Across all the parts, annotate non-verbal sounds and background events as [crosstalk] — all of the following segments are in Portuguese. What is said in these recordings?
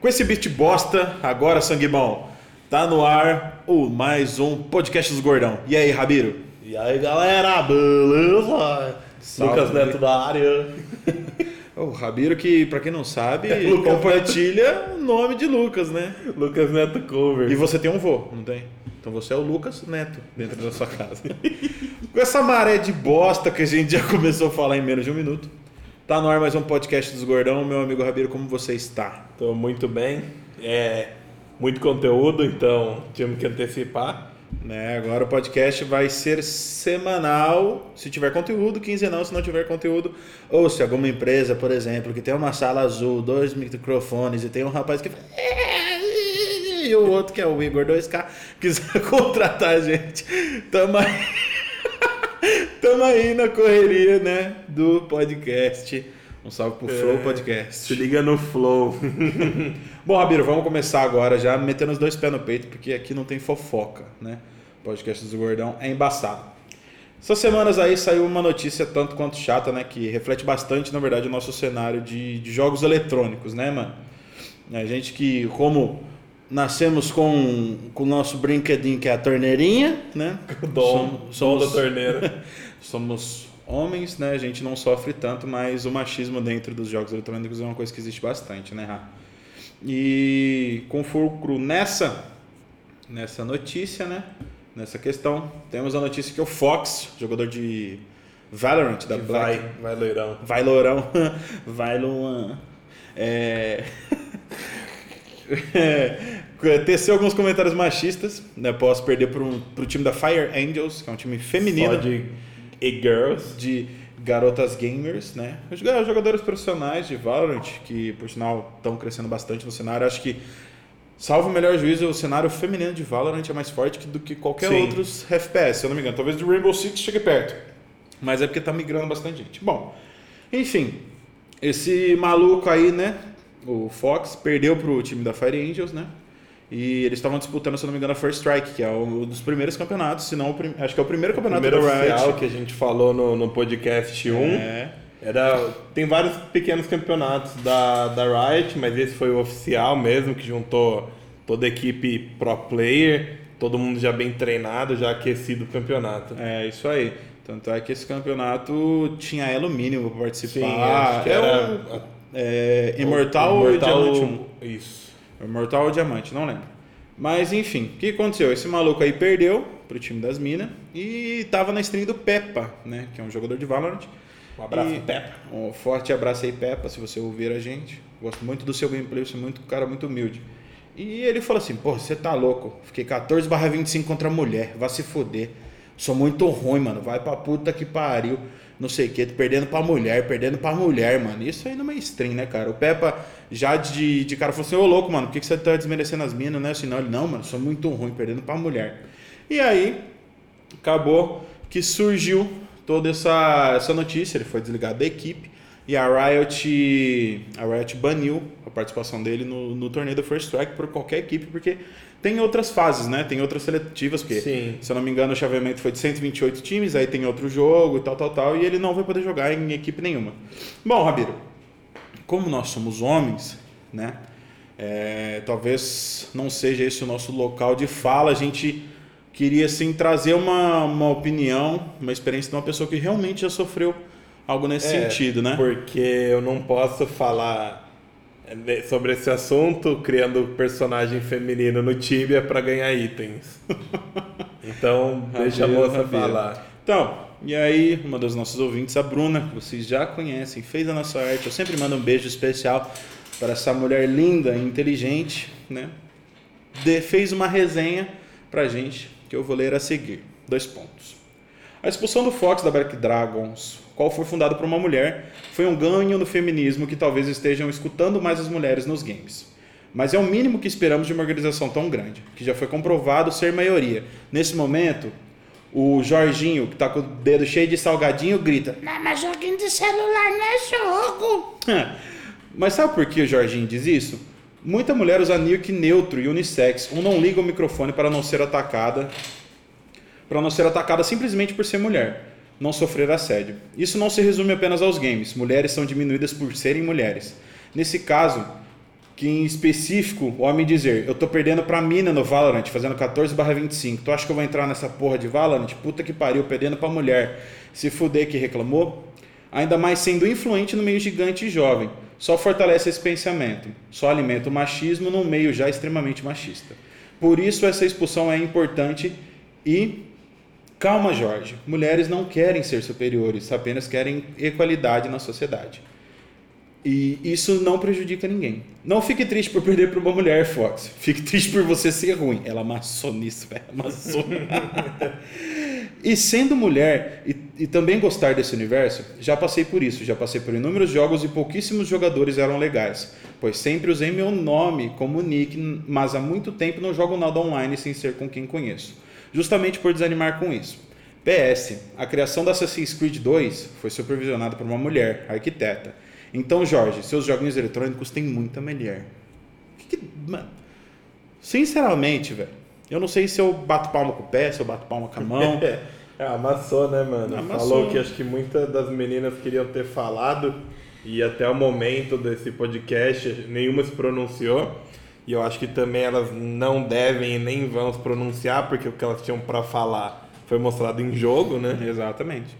Com esse beat bosta, agora sangue bom, tá no ar o mais um podcast dos gordão. E aí, Rabiro? E aí galera, beleza? Salve. Lucas Neto da área. O Rabiro que, pra quem não sabe, [laughs] É Lucas compartilha o nome de Lucas, né? Lucas Neto Cover. E você tem um vô, não tem? Então você é o Lucas Neto dentro da sua casa. [laughs] Com essa maré de bosta que a gente já começou a falar em menos de um minuto, tá no ar mais um podcast dos gordão. Meu amigo Rabiro, como você está? Tô muito bem. É muito conteúdo, então tínhamos que antecipar. Né, agora o podcast vai ser semanal, se tiver conteúdo, quinzenal se não tiver conteúdo. Ou se alguma empresa, por exemplo, que tem uma sala azul, dois microfones e tem um rapaz que fala... E o outro que é o Igor 2K, [laughs] quiser [laughs] contratar a gente, tamo aí. Tamo aí na correria, né, do podcast. Um salve pro Flow É, Podcast. Se liga no flow. [laughs] Bom, Rabiro, vamos começar agora já metendo os dois pés no peito, porque aqui não tem fofoca, né? O podcast do Gordão é embaçado. Essas semanas aí saiu uma notícia tanto quanto chata, né? Que reflete bastante, na verdade, o nosso cenário de, de jogos eletrônicos, né, mano? A gente que, como nascemos com com o nosso brinquedinho que é a torneirinha, né? O dom, Som- dom da torneira. [laughs] somos homens, né? A gente não sofre tanto, mas o machismo dentro dos jogos eletrônicos é uma coisa que existe bastante, né, Rá? E com fulcro nessa, nessa notícia, né? Nessa questão, temos a notícia que o Fox, jogador de Valorant da Black, Vai, vai loirão. Vai Lourão. [laughs] Vai Luan. É... [laughs] é... Teceu alguns comentários machistas, né? Após perder para o time da Fire Angels, que é um time feminino de e-girls. de garotas gamers, né? Os jo- jogadores profissionais de Valorant, que por sinal estão crescendo bastante no cenário. Acho que, salvo o melhor juízo, o cenário feminino de Valorant é mais forte do que qualquer Sim. outros FPS, se eu não me engano. Talvez do Rainbow Six chegue perto. Mas é porque tá migrando bastante gente. Bom, enfim, esse maluco aí, né? O Fox perdeu pro time da Fire Angels, né? E eles estavam disputando, se não me engano, a First Strike, que é um dos primeiros campeonatos, se não o acho que é o primeiro campeonato Primeiro da Riot. oficial que a gente falou no, no podcast 1. É. Era, tem vários pequenos campeonatos da, da Riot, mas esse foi o oficial mesmo, que juntou toda a equipe pro player, todo mundo já bem treinado, já aquecido o campeonato. É, isso aí. Tanto é que esse campeonato tinha elo mínimo para participar. Sim, acho que é era o- é, Imortal, ou Diamante 1? Isso. Imortal ou Diamante, não lembro. Mas enfim, o que aconteceu? Esse maluco aí perdeu pro time das minas e tava na stream do Peppa, né? Que é um jogador de Valorant. Um abraço, E- Peppa. Um forte abraço aí, Peppa, se você ouvir a gente. Gosto muito do seu gameplay, você é muito cara muito humilde. E ele falou assim: Pô, você tá louco? Fiquei 14 25 contra a mulher, vai se foder. Sou muito ruim, mano. Vai pra puta que pariu. Não sei o que, perdendo pra mulher, perdendo pra mulher, mano. Isso aí numa stream, né, cara? O Peppa já de, de cara falou assim: Ô louco, mano, por que, que você tá desmerecendo as minas, né? Assim, não, ele, não, mano, sou muito ruim, perdendo pra mulher. E aí, acabou que surgiu toda essa, essa notícia, ele foi desligado da equipe e a Riot, a Riot baniu a participação dele no, no torneio da First Strike por qualquer equipe, porque tem outras fases, né? Tem outras seletivas, porque, Sim. se eu não me engano, o chaveamento foi de 128 times, aí tem outro jogo e tal, tal, tal, e ele não vai poder jogar em equipe nenhuma. Bom, Rabiro, como nós somos homens, né? É, talvez não seja esse o nosso local de fala. A gente queria assim trazer uma, uma opinião, uma experiência de uma pessoa que realmente já sofreu algo nesse É, sentido, né? Porque eu não posso falar eh, sobre esse assunto criando personagem feminino no Tibia pra ganhar itens. [laughs] Então, deixa a moça falar. Então, e aí, uma das nossas ouvintes, a Bruna, que vocês já conhecem, fez a nossa arte. Eu sempre mando um beijo especial para essa mulher linda e inteligente, né? De- fez uma resenha pra gente que eu vou ler a seguir. Dois pontos. A expulsão do Fox da Black Dragons, qual foi fundado por uma mulher, foi um ganho no feminismo que talvez estejam escutando mais as mulheres nos games. Mas é o mínimo que esperamos de uma organização tão grande, que já foi comprovado ser maioria. Nesse momento, o Jorginho, que tá com o dedo cheio de salgadinho, grita: Não, mas joguinho de celular não é jogo. [laughs] mas sabe por que o Jorginho diz isso? Muita mulher usa nick neutro e unissex, ou não liga o microfone para não ser atacada para não ser atacada simplesmente por ser mulher, não sofrer assédio. Isso não se resume apenas aos games. Mulheres são diminuídas por serem mulheres. Nesse caso, que em específico, o homem dizer, eu tô perdendo pra mina no Valorant, fazendo 14 25. Tu acha que eu vou entrar nessa porra de Valorant? Puta que pariu, perdendo pra mulher. Se fuder que reclamou? Ainda mais sendo influente no meio gigante e jovem. Só fortalece esse pensamento. Só alimenta o machismo num meio já extremamente machista. Por isso essa expulsão é importante e calma, Jorge. Mulheres não querem ser superiores, apenas querem equalidade na sociedade. E isso não prejudica ninguém. Não fique triste por perder para uma mulher, Fox. Fique triste por você ser ruim. Ela amassou nisso, velho. Amassou. [laughs] e sendo mulher e, e, também gostar desse universo, já passei por isso. Já passei por inúmeros jogos e pouquíssimos jogadores eram legais. Pois sempre usei meu nome como nick, mas há muito tempo não jogo nada online sem ser com quem conheço. Justamente por desanimar com isso. PS, a criação da Assassin's Creed 2 foi supervisionada por uma mulher, arquiteta então, Jorge, seus joguinhos eletrônicos têm muita mulher. Que que, mano, sinceramente, velho, eu não sei se eu bato palma com o pé, se eu bato palma com a mão. [laughs] é, amassou, né, mano? Amassou. Falou que acho que muitas das meninas queriam ter falado e até o momento desse podcast nenhuma se pronunciou. E eu acho que também elas não devem e nem vão se pronunciar, porque o que elas tinham para falar foi mostrado em jogo, né? Exatamente.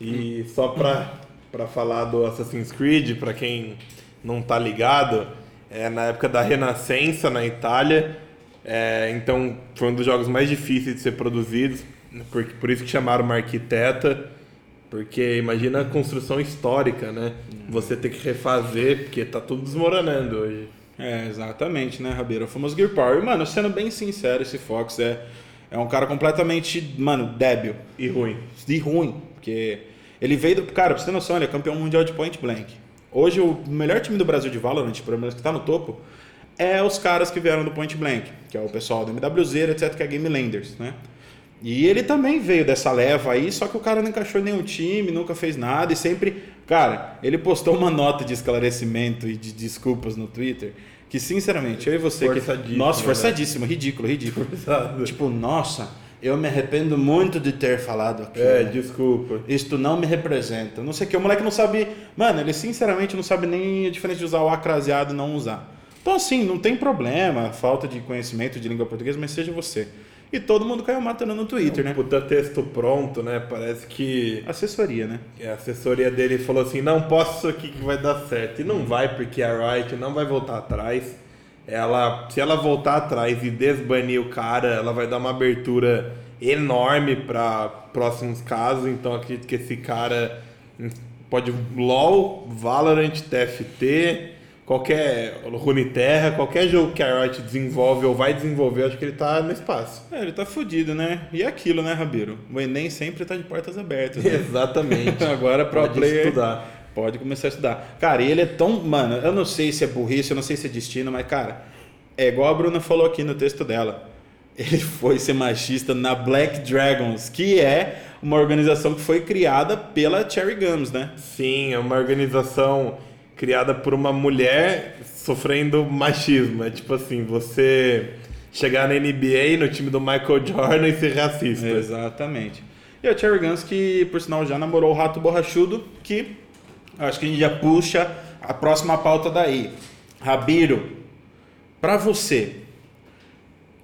E só pra para falar do Assassin's Creed, para quem não tá ligado, é na época da Renascença na Itália. É, então foi um dos jogos mais difíceis de ser produzidos, por, por isso que chamaram uma arquiteta, porque imagina a construção histórica, né? Você ter que refazer, porque tá tudo desmoronando hoje. É, exatamente, né, Rabeira? O famoso Gear Power. E, mano, sendo bem sincero, esse Fox é, é um cara completamente, mano, débil. E ruim. E ruim, porque ele veio do. Cara, pra você ter noção, ele é campeão mundial de point blank. Hoje, o melhor time do Brasil de Valorant, pelo menos que tá no topo, é os caras que vieram do point blank, que é o pessoal do MWZ, etc., que é Game Landers, né? E ele também veio dessa leva aí, só que o cara não encaixou nenhum time, nunca fez nada e sempre. Cara, ele postou uma nota de esclarecimento e de desculpas no Twitter. Que sinceramente, eu e você. Que, nossa, forçadíssimo, né? ridículo, ridículo. Forçado. Tipo, nossa eu me arrependo muito de ter falado aquilo. É, desculpa. Isto não me representa. Não sei o que. O moleque não sabe. Mano, ele sinceramente não sabe nem a diferença de usar o acraseado e não usar. Então, assim, não tem problema, falta de conhecimento de língua portuguesa, mas seja você. E todo mundo caiu matando no Twitter, né? Puta texto pronto, né? Parece que. Assessoria, né? A assessoria dele falou assim: não posso aqui que vai dar certo. E não vai, porque a Riot não vai voltar atrás ela, se ela voltar atrás e desbanir o cara, ela vai dar uma abertura enorme para próximos casos. Então acredito que esse cara pode LoL, Valorant, TFT, qualquer Runeterra, qualquer jogo que a Riot desenvolve ou vai desenvolver, acho que ele tá no espaço. É, ele tá fudido, né? E aquilo, né, Rabiro? O Enem sempre tá de portas abertas. Né? [laughs] [laughs] Exatamente. Agora pro pode player estudar. Pode começar a estudar. Cara, ele é tão. Mano, eu não sei se é burrice, eu não sei se é destino, mas, cara, é igual a Bruna falou aqui no texto dela. [laughs] Ele foi ser machista na Black Dragons, que é uma organização que foi criada pela Cherry Gums, né? Sim, é uma organização criada por uma mulher sofrendo machismo. É tipo assim, você chegar na NBA, no time do Michael Jordan e ser racista. Exatamente. E a Cherry Guns, que por sinal já namorou o Rato Borrachudo, que Acho que a gente já puxa a próxima pauta daí. Rabiro, para você,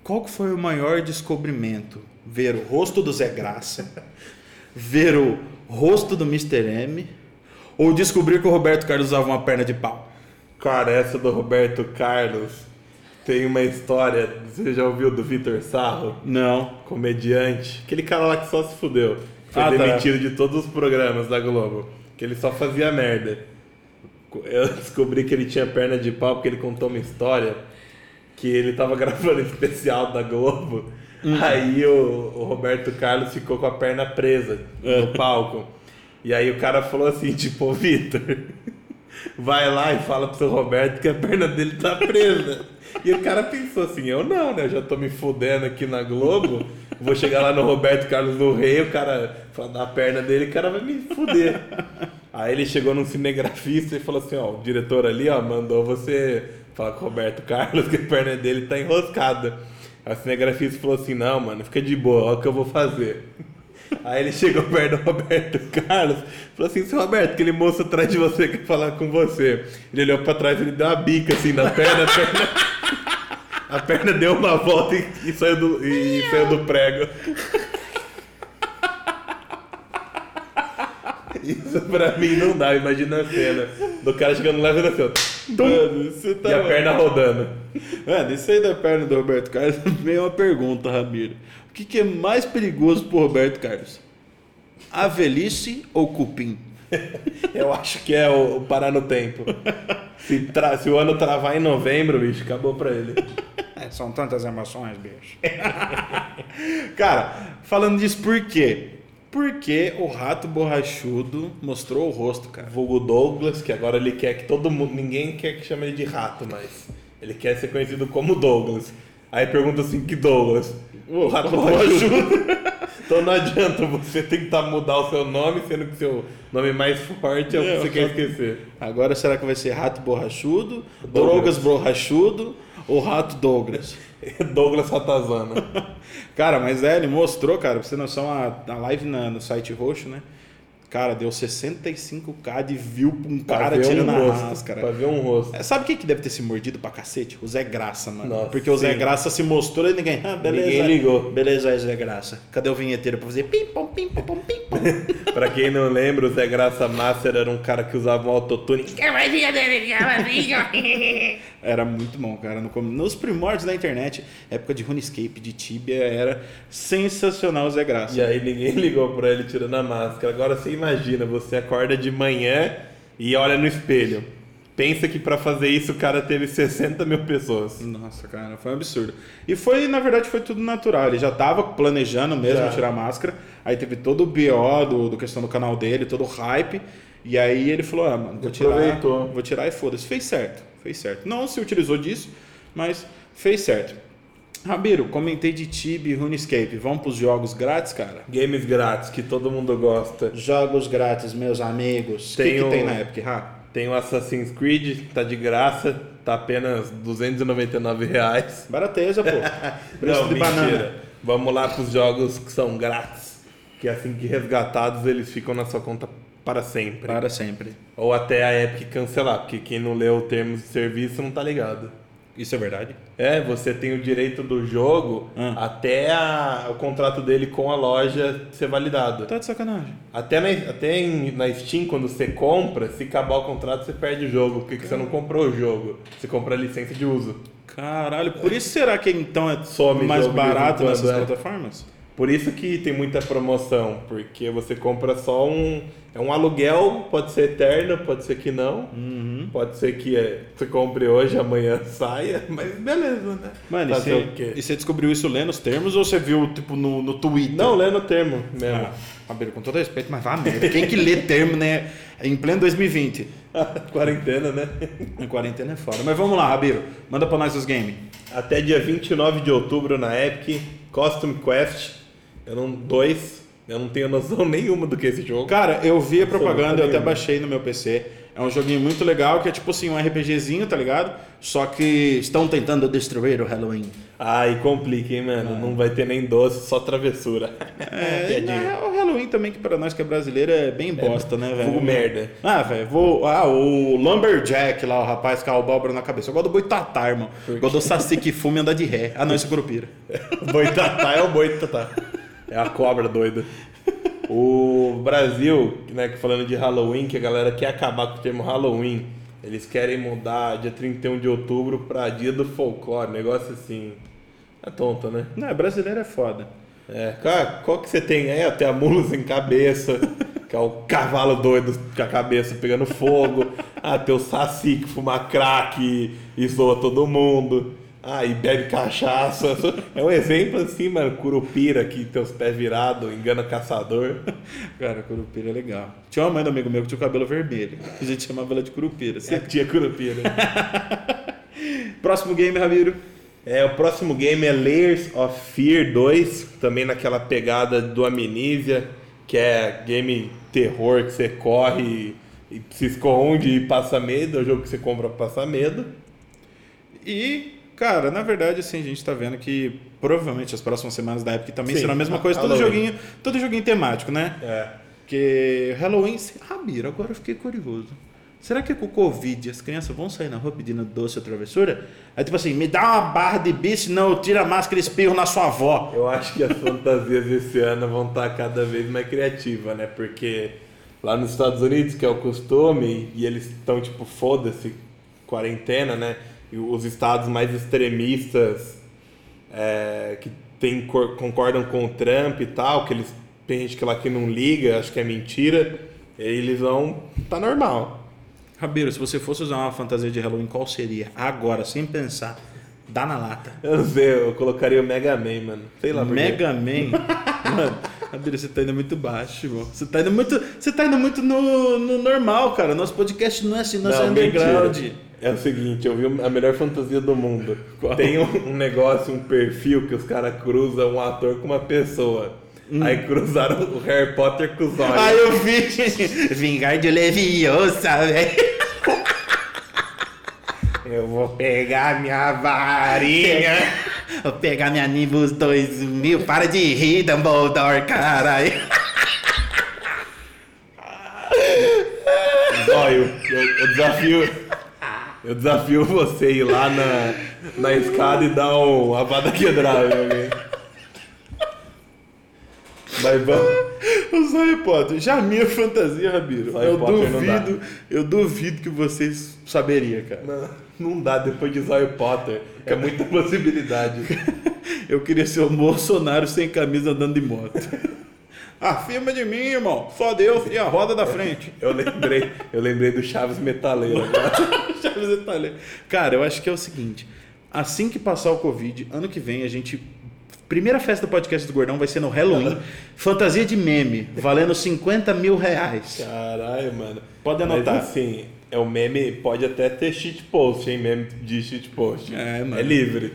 qual foi o maior descobrimento? Ver o rosto do Zé Graça, [laughs] ver o rosto do Mr. M ou descobrir que o Roberto Carlos usava uma perna de pau? Cara, essa do Roberto Carlos tem uma história. Você já ouviu do Vitor Sarro? Não. Comediante. Aquele cara lá que só se fudeu. Foi ah, tá. demitido tá. de todos os programas da Globo que ele só fazia merda. Eu descobri que ele tinha perna de pau porque ele contou uma história que ele tava [laughs] gravando especial da Globo. Uhum. Aí o, o, Roberto Carlos ficou com a perna presa no é. palco. E aí o cara falou assim, tipo, Vitor, vai lá e fala pro seu Roberto que a perna dele tá presa. E o cara pensou assim, eu não, né? Eu já tô me fudendo aqui na Globo. Vou chegar lá no Roberto Carlos do Rei, o cara fala da perna dele, o cara vai me fuder. Aí ele chegou num cinegrafista e falou assim, ó, o diretor ali, ó, mandou você falar com o Roberto Carlos que a perna dele tá enroscada. O cinegrafista falou assim, não, mano, fica de boa, olha o que eu vou fazer. Aí ele chegou perto do Roberto Carlos falou assim: seu Roberto, aquele moço atrás de você quer falar com você. Ele olhou pra trás e ele deu uma bica assim na perna, a perna. A perna deu uma volta e, e saiu, do, e saiu do prego. Isso pra mim não dá, imagina a cena do cara chegando lá e assim, ó. Mano, você tá e a perna rodando. Mano, isso aí da perna do Roberto Carlos veio [laughs] uma pergunta, Ramiro. O que, que é mais perigoso pro Roberto Carlos? A velhice ou cupim? [laughs] Eu acho que é o, o parar no tempo. Se, tra- se o ano travar em novembro, bicho, acabou pra ele. [laughs] É, são tantas emoções, bicho. [laughs] Cara, falando disso, por quê? Porque o rato borrachudo mostrou o rosto, cara. Vulgo Douglas, que agora ele quer que todo mundo. Ninguém quer que chame ele de rato, mas ele quer ser conhecido como Douglas. Aí pergunta assim: que Douglas? O rato borrachudo. então não adianta você tentar mudar o seu nome, sendo que seu nome mais forte é o que É, você quer esquecer. Agora será que vai ser rato borrachudo, Douglas. drogas borrachudo ou rato Douglas? [laughs] Douglas Ratazana. [laughs] Cara, mas é, ele mostrou, cara, pra você ter noção, a, a live na- no site roxo, né? Cara, deu 65k de view pra um Pra cara tirando um a rosto, máscara. Pra ver um rosto. É, Sabe quem que deve ter se mordido pra cacete? O Zé Graça, mano. Nossa, Porque o Zé sim. Graça se mostrou e ninguém. Ah, beleza. Ninguém ligou. Beleza aí, Zé Graça. Cadê o vinheteiro pra fazer pim, pom, pim, pom, pom, pim, pom? [laughs] Pra quem não lembra, o Zé Graça Master era um cara que usava um autotune. [laughs] Era muito bom, cara. No nos primórdios da internet, época de RuneScape, de Tibia, era sensacional o Zé Graça. E aí ninguém [laughs] ligou pra ele tirando a máscara. Agora você imagina, você acorda de manhã e olha no espelho. Pensa que pra fazer isso o cara teve 60 mil pessoas. Nossa, cara, foi um absurdo. E foi, na verdade, foi tudo natural. Ele já tava planejando mesmo Já. tirar a máscara. Aí teve todo o BO do, do questão do canal dele, todo o hype. E aí ele falou, ah, mano, vou tirar, Aproveitou. vou tirar e foda-se. Fez certo, fez certo. Não se utilizou disso, mas fez certo. Rabiro, comentei de Tibia e RuneScape. Vamos pros jogos grátis, cara? Games grátis que todo mundo gosta. Jogos grátis, meus amigos. O que, Tem que o- tem na Epic, Ra? Tem o Assassin's Creed, tá de graça, tá apenas 299 reais. Barateza, pô. [laughs] Preço Não, de mentira. banana. Vamos lá pros jogos que são grátis. Que assim que resgatados, eles ficam na sua conta para sempre. Para sempre. Ou até a Epic cancelar, porque quem não leu termos de serviço não tá ligado. Isso é verdade? É, você tem o direito do jogo Hum. até a- o contrato dele com a loja ser validado. Tá de sacanagem. Até, na, até em- na Steam, quando você compra, se acabar o contrato, você perde o jogo, porque que você não comprou o jogo. Você compra a licença de uso. Caralho, por isso será que então é Some mais barato nessas é. plataformas? Por isso que tem muita promoção, porque você compra só um. É um aluguel, pode ser eterno, pode ser que não. Uhum. Pode ser que é, você compre hoje, amanhã [laughs] saia, mas beleza, né? Mano, e você, e descobriu isso lendo os termos ou você viu, tipo, no, no Twitter? Não, lendo o termo mesmo. Ah, com todo respeito, mas vá merda. Quem que lê termo, né? Em pleno 2020. [laughs] Quarentena, né? Em quarentena é foda. Mas vamos lá, Rabiro. Manda pra nós os games. Até dia 29 de outubro na Epic, Costume Quest. Eu não. Dois. Eu não tenho noção [laughs] nenhuma do que é esse jogo. Cara, eu vi a propaganda, eu até baixei no meu PC. É um joguinho muito legal, que é tipo assim, um RPGzinho, tá ligado? Só que estão tentando destruir o Halloween. Ah, e complica, hein, mano? Não vai ter nem doce, só travessura. É, [laughs] o Halloween também, que pra nós que é brasileiro, é bem bosta, né, velho? vulgo merda. Ah, velho, vou. Ah, o Lumberjack lá, o rapaz com a abóbora na cabeça. Eu gosto do boitatá, irmão. Eu gosto do saci que fume e anda de ré. Ah, não, esse é curupira. [laughs] Boitatá é o boitatá. É a cobra doida. O Brasil, né, falando de Halloween, que a galera quer acabar com o termo Halloween, eles querem mudar dia 31 de outubro pra dia do folclore, negócio assim. É tonto, né? Não, brasileiro é foda. É, cara, qual que você tem aí? Até a mula sem cabeça, que é o cavalo doido com a cabeça pegando fogo. Ah, tem o saci que fuma crack e zoa todo mundo. Ah, e bebe cachaça. É um exemplo assim, mano, curupira que tem os pés virados, engana caçador. [laughs] Cara, curupira é legal. Tinha uma mãe do amigo meu que tinha o cabelo vermelho. A gente chamava ela de curupira. Você tinha curupira. [laughs] Próximo game, Ramiro. É, o próximo game é Layers of Fear 2, também naquela pegada do Amnesia, que é game terror que você corre e se esconde e passa medo, é o jogo que você compra pra passar medo. E cara, na verdade, assim, a gente tá vendo que provavelmente as próximas semanas da Epic também Sim, será a mesma coisa. Todo joguinho, todo joguinho temático, né? É. Porque Halloween. Rabiro, agora eu fiquei curioso. Será que com o Covid as crianças vão sair na rua pedindo doce ou travessura? Aí, tipo assim, me dá uma barra de bicho, não, eu tiro a máscara e espirro na sua avó. Eu acho que as fantasias esse ano vão estar cada vez mais criativas, né? Porque lá nos Estados Unidos, que é o costume, e eles estão tipo, foda-se, quarentena, né? Os estados mais extremistas é, que tem, cor- concordam com o Trump e tal, que eles tem gente que lá que não liga, acho que é mentira, eles vão. tá normal. Rabiro, se você fosse usar uma fantasia de Halloween, qual seria? Agora, sem pensar. Dá na lata. Eu não sei, eu colocaria o Mega Man, mano. Sei lá por. Mega Man. [laughs] Mano, Rabiro, você tá indo muito baixo, irmão. Você tá indo muito, você tá indo muito no, no normal, cara. Nosso podcast não é assim, nosso é underground. mentira. É o seguinte, eu vi a melhor fantasia do mundo. Tem um, um negócio, um perfil que os caras cruzam um ator com uma pessoa. Aí cruzaram o Harry Potter com os olhos. Ah, eu vi. [laughs] Vingar de Leviosa, velho. [laughs] Eu vou pegar minha varinha. [laughs] Vou pegar minha Nimbus 2000. Para de rir, Dumbledore, caralho. Zóio, eu, eu desafio. Eu desafio você ir lá na, na escada e dar um avada quebrada em alguém. Mas vamos. Os Harry Potter. Já a minha fantasia, Rabiro. Eu Potter duvido, eu duvido que vocês saberiam, cara. Não, não dá depois de Harry Potter. É muita possibilidade. [laughs] Eu queria ser o Bolsonaro sem camisa andando de moto. [laughs] Afirma de mim, irmão. Só Deus e a roda da frente. Eu lembrei, eu lembrei do Chaves Metaleiro agora. [laughs] [laughs] Chaves Itália. Cara, eu acho que é o seguinte: assim que passar o Covid, ano que vem a gente. Primeira festa do podcast do Gordão vai ser no Halloween. [laughs] fantasia de meme, valendo 50 mil reais. Caralho, mano. Pode anotar. Mas assim, é o meme, pode até ter cheat post, hein? Meme de cheat post. É, mano. É livre.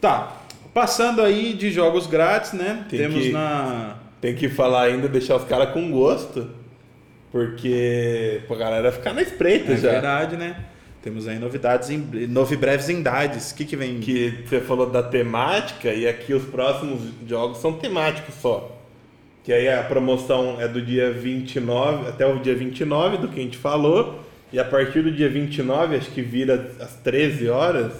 Tá. Passando aí de jogos grátis, né? Tem Temos que- na. Tem que falar ainda, deixar os caras com gosto. Porque pra galera ficar na espreita É já. verdade, né? Temos aí novidades, em, novi breves indades. O que, que vem? Que você falou da temática e aqui os próximos jogos são temáticos só. Que aí a promoção é do dia 29 até o dia 29 do que a gente falou. E a partir do dia 29, acho que vira às 13 horas,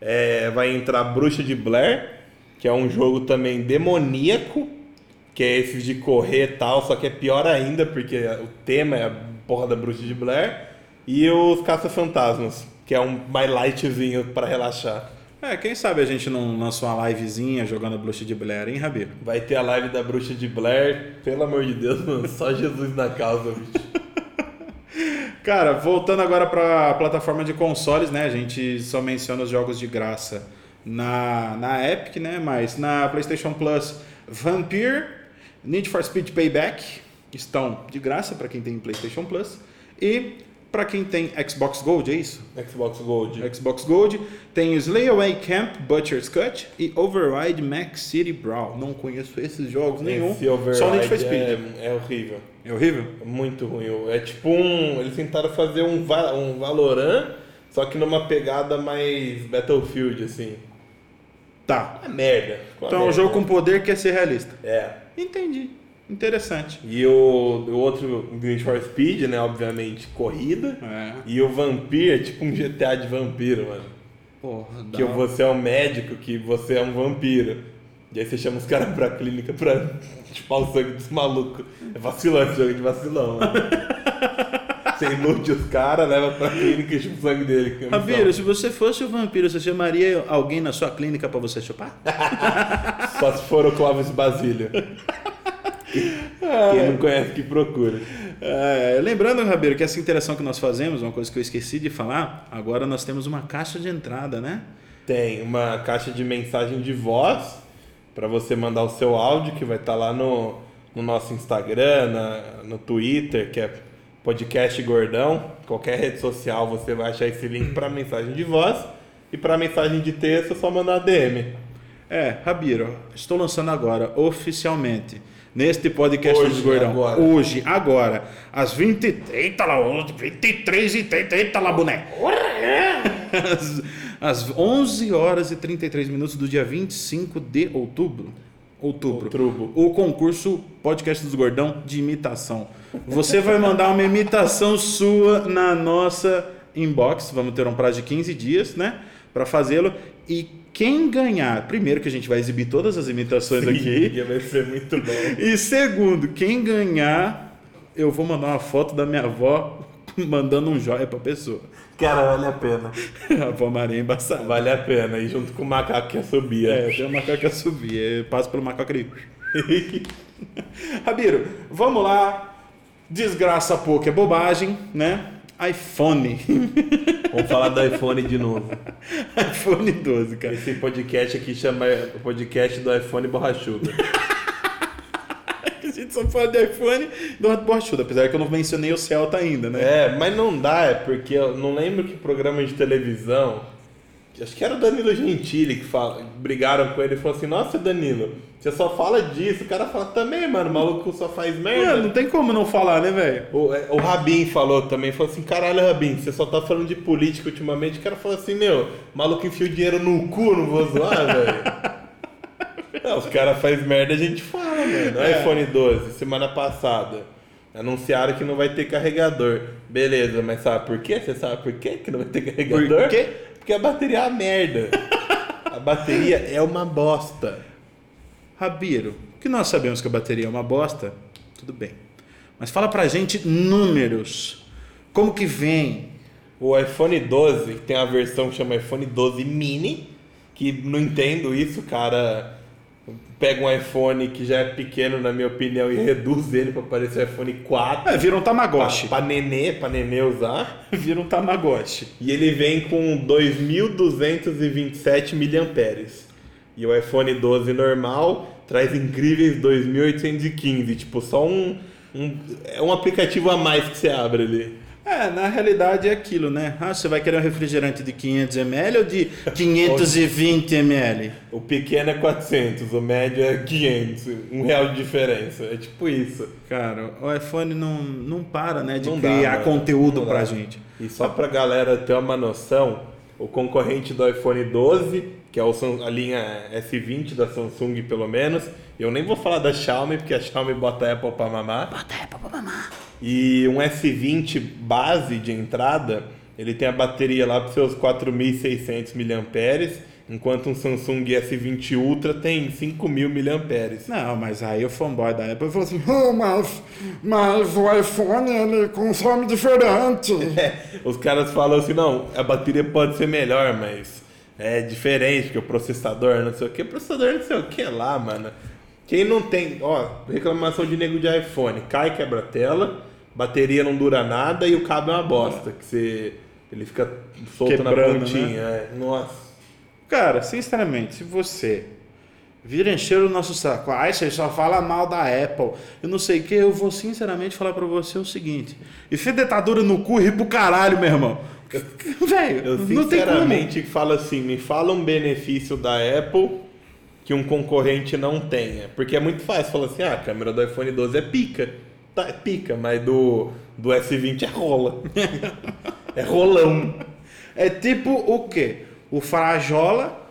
é, vai entrar Bruxa de Blair, que é um jogo também demoníaco, que é esse de correr e tal, só que é pior ainda, porque o tema é a porra da Bruxa de Blair. E os Caça-Fantasmas, que é um mais lightzinho para relaxar. É, quem sabe a gente não lança uma livezinha jogando Blush de Blair, hein, Rabiro? Vai ter a live da Bruxa de Blair, pelo amor de Deus, mano, só Jesus na causa, bicho. [laughs] Cara, voltando agora para a plataforma de consoles, né? A gente só menciona os jogos de graça na, na Epic, né? Mas na PlayStation Plus, Vampire, Need for Speed Payback estão de graça para quem tem PlayStation Plus e para quem tem Xbox Gold, é isso? Xbox Gold. Xbox Gold tem Slay Away Camp, Butcher's Cut e Override Max City Brawl. Não conheço esses jogos nenhum. Esse Override Só Need for Speed. é, é horrível. É horrível? É muito ruim. É tipo um. Eles tentaram fazer um, um Valorant, só que numa pegada mais Battlefield, assim. Tá. É merda. Então é um merda. jogo com poder quer ser realista. É. Entendi. Interessante. E o, o outro Need for Speed, né? Obviamente, corrida. É. E o Vampire é tipo um GTA de vampiro, mano. Porra, Que você é um médico, que você é um vampiro. E aí você chama os caras pra clínica pra chupar [laughs] o sangue dos malucos. É vacilante, jogo de vacilão, mano. [laughs] Você ilude os caras, leva pra clínica e chupa o sangue dele. que é se você fosse o vampiro, você chamaria alguém na sua clínica pra você chupar? [laughs] Só se for o Clóvis Basílio. Quem não conhece, que procura. É, lembrando, Rabiro, que essa interação que nós fazemos, uma coisa que eu esqueci de falar, agora nós temos uma caixa de entrada, né? Tem uma caixa de mensagem de voz para você mandar o seu áudio, que vai estar lá no, no nosso Instagram, na, no Twitter, que é podcast Gordão. Qualquer rede social você vai achar esse link para mensagem de voz. E para mensagem de texto é só mandar DM. É, Rabiro, estou lançando agora, oficialmente, neste podcast Hoje, dos Gordão. agora. Hoje, agora, às 20 Eita lá, 23 e 30, eita lá, boneco. Às, às 11 horas e 33 minutos do dia 25 de outubro. Outubro. Outubro. O concurso Podcast dos Gordão de imitação. Você vai mandar uma imitação sua na nossa inbox. Vamos ter um prazo de 15 dias, né? Para fazê-lo. E quem ganhar, primeiro que a gente vai exibir todas as imitações aqui. [laughs] Vai ser muito bom. E segundo, quem ganhar, eu vou mandar uma foto da minha avó mandando um joia pra pessoa. Cara, vale a pena. [laughs] A avó Maria é embaçada. Vale a pena. E junto com o macaco que assobia. É, eu tenho um macaco que subir, eu passo pelo macaco ali. [laughs] Rabiro, vamos lá. Desgraça pouco é bobagem, né? iPhone. Vamos falar do iPhone de novo. [laughs] iPhone 12, cara. Esse podcast aqui chama o podcast do iPhone borrachudo. [laughs] A gente só fala de iPhone do borrachudo, apesar que eu não mencionei o Celta ainda, né? É, mas não dá, é porque eu não lembro que programa de televisão. Acho que era o Danilo Gentili que fala, brigaram com ele e falou assim: Nossa, Danilo, você só fala disso. O cara fala também, mano, o maluco só faz merda. Mano, não tem como não falar, né, velho? O, é, o Rabin falou também, falou assim, caralho, Rabin, você só tá falando de política ultimamente. O cara falou assim, meu, maluco enfia o dinheiro no cu, não vou zoar, velho. [laughs] Não, os caras fazem merda, a gente fala, mano. É. iPhone 12, semana passada. Anunciaram que não vai ter carregador. Beleza, mas sabe por quê? Você sabe por quê que não vai ter carregador? Por quê? Porque a bateria é uma merda. [laughs] A bateria é uma bosta. Rabiro, que nós sabemos que a bateria é uma bosta, tudo bem. Mas fala pra gente números. Como que vem? O iPhone 12 tem a versão que chama iPhone 12 mini, que não entendo isso, cara. Pega um iPhone que já é pequeno, na minha opinião, e reduz ele para parecer iPhone 4. É, vira um Tamagotchi. Pra, pra nenê, pra nenê usar. [laughs] Vira um Tamagotchi. E ele vem com 2.227 mAh. E o iPhone 12 normal traz incríveis 2.815. Tipo, só um, um. É um aplicativo a mais que você abre ali. É, na realidade é aquilo, né? Ah, você vai querer um refrigerante de 500 ml ou de [laughs] 520 ml? O pequeno é 400, o médio é 500. Um real de diferença. É tipo isso. Cara, o iPhone não, não para, né, de Não dá, criar mano. conteúdo Não pra dá. gente. E só pra galera ter uma noção, o concorrente do iPhone 12, que é o a linha S20 da Samsung pelo menos, eu nem vou falar da Xiaomi, porque a Xiaomi bota a Apple pra mamar. Bota a Apple pra mamar. E um S20 base de entrada, ele tem a bateria lá para seus 4.600 mAh, enquanto um Samsung S20 Ultra tem 5.000 mAh. Não, mas aí o fanboy da Apple falou assim: Oh, mas, mas o iPhone ele consome diferente. [laughs] É, os caras falam assim, não, a bateria pode ser melhor, mas é diferente, porque o processador, não sei o que, processador não sei o que lá, mano. Quem não tem, ó, reclamação de nego de iPhone, cai, quebra a tela, bateria não dura nada e o cabo é uma bosta, que você, ele fica solto na Quebrando, pontinha, é. Nossa. Cara, sinceramente, se você vir encher o nosso saco, ai, você só fala mal da Apple, eu não sei o que, eu vou sinceramente falar pra você o seguinte: enfia detadura no cu e ri pro caralho, meu irmão. [laughs] Velho, Eu não tem como. sinceramente falo assim, me fala um benefício da Apple que um concorrente não tenha. Porque é muito fácil falar assim, ah, a câmera do iPhone 12 é pica. Tá, é pica, mas do, do S20 é rola. é rolão. É tipo o quê? O Frajola.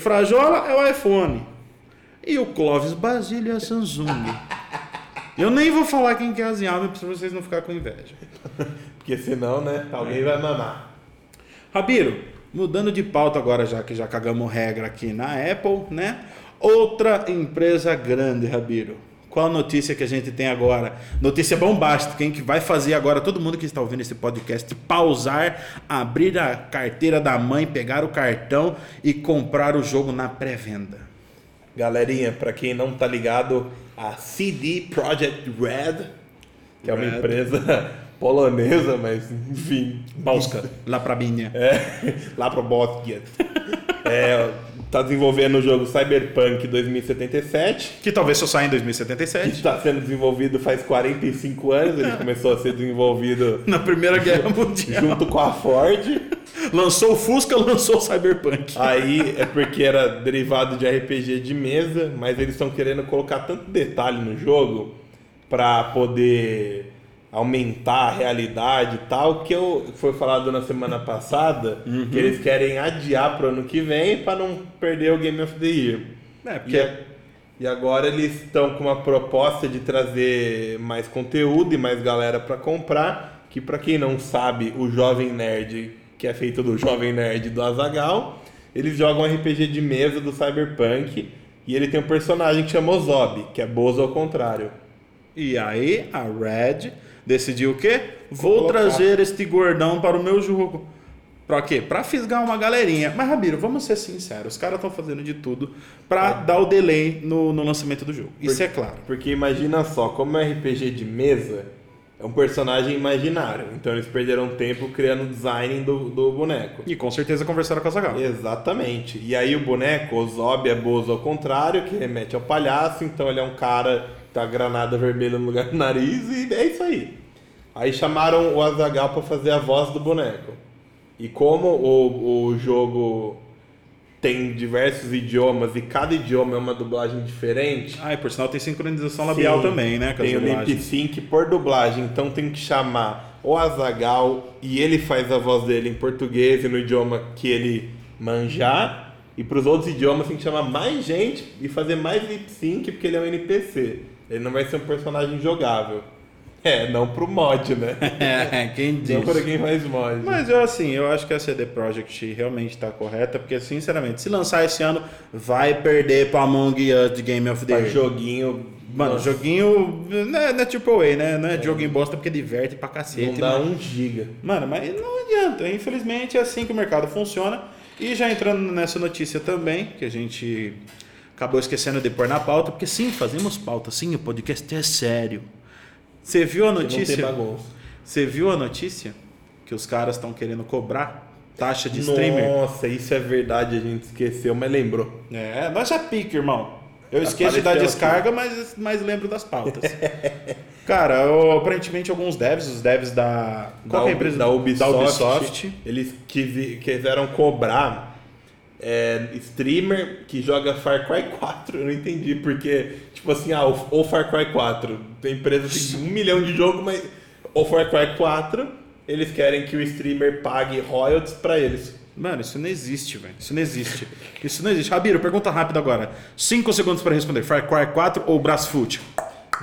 Frajola é o iPhone. E o Clóvis Basílio é a Samsung. Eu nem vou falar quem que é a Xiaomi pra vocês não ficarem com inveja. Porque senão, né, alguém vai mamar. Rabiro, mudando de pauta agora, já que já cagamos regra aqui na Apple, né? Outra empresa grande, Rabiro. Qual a notícia que a gente tem agora? Notícia bombástica, hein? Que vai fazer agora todo mundo que está ouvindo esse podcast pausar, abrir a carteira da mãe, pegar o cartão e comprar o jogo na pré-venda. Galerinha, pra quem não tá ligado, a CD Projekt Red, que é uma Red. empresa [laughs] polonesa, mas enfim, Polska, lá pra minha. É, lá pro Boskia. É, tá desenvolvendo o jogo Cyberpunk 2077, Que talvez só saia em que 2077. está sendo desenvolvido faz 45 anos, ele [laughs] começou a ser desenvolvido Na Primeira Guerra [laughs] Mundial. junto com a Ford. Lançou o Fusca, [laughs] lançou o Cyberpunk. Aí é porque era derivado de RPG de mesa, mas eles estão querendo colocar tanto detalhe no jogo para poder aumentar a realidade e tal, que eu, foi falado na semana passada, Uhum. que eles querem adiar pro ano que vem para não perder o Game of the Year. É, porque E, a- e agora eles estão com uma proposta de trazer mais conteúdo e mais galera para comprar, que para quem não sabe, o Jovem Nerd, que é feito do Jovem Nerd do Azagal, eles jogam RPG de mesa do Cyberpunk e ele tem um personagem que chama Ozob, que é Bozo ao contrário. E aí a Red decidiu o quê? Vou Colocar. trazer este gordão para o meu jogo. Pra quê? Pra fisgar uma galerinha. Mas, Rabiro, vamos ser sinceros. Os caras estão fazendo de tudo pra dar o delay no, no lançamento do jogo. Isso é claro. Porque imagina só, como é RPG de mesa, é um personagem imaginário. Então eles perderam tempo criando o design do, do boneco. E com certeza conversaram com a Zagal. Exatamente. E aí o boneco, o Zob é Bozo ao contrário, que remete ao palhaço, então ele é um cara que tá granada vermelha no lugar do nariz e é isso aí. Aí chamaram o Azagal pra fazer a voz do boneco. E como o, o jogo tem diversos idiomas e cada idioma é uma dublagem diferente, Ah, e por sinal tem sincronização labial Sim, também, né? Tem o lip sync por dublagem, então tem que chamar o Azagal e ele faz a voz dele em português e no idioma que ele manjar. E para os outros idiomas tem que chamar mais gente e fazer mais lip sync porque ele é um NPC. Ele não vai ser um personagem jogável. [laughs] É, não pro mod, né? [laughs] É, quem Não diz. para quem faz mod. Mas eu assim, eu acho que a CD Projekt realmente está correta, porque sinceramente, se lançar esse ano, vai perder para Among Us de Game of the Year. joguinho. Mano, nossa, joguinho não é, não é AAA, né? Não é joguinho bosta porque diverte pra cacete. não dá né? um giga. Mano, mas não adianta. Infelizmente é assim que o mercado funciona. E já entrando nessa notícia também, que a gente acabou esquecendo de pôr na pauta, porque sim, fazemos pauta, sim, o podcast é sério. Você viu a notícia? Você viu a notícia? Que os caras estão querendo cobrar taxa de streamer? Nossa, isso é verdade, a gente esqueceu, mas lembrou. É, nós já pique, irmão. Eu esqueço de dar descarga, mas, mas lembro das pautas. [laughs] Cara, eu- aparentemente alguns devs, os devs da. Qual que é a empresa? da Ubisoft, Da Ubisoft. eles quiseram cobrar é, streamer que joga Far Cry 4. Eu não entendi, porque, tipo assim, ah, o, o Far Cry 4. Tem empresa que tem um milhão de jogos, mas o Far Cry 4, eles querem que o streamer pague royalties pra eles. Mano, isso não existe, velho. Isso não existe. Isso não existe. Rabiro, pergunta rápida agora. Cinco segundos para responder. Far Cry 4 ou Brasfoot?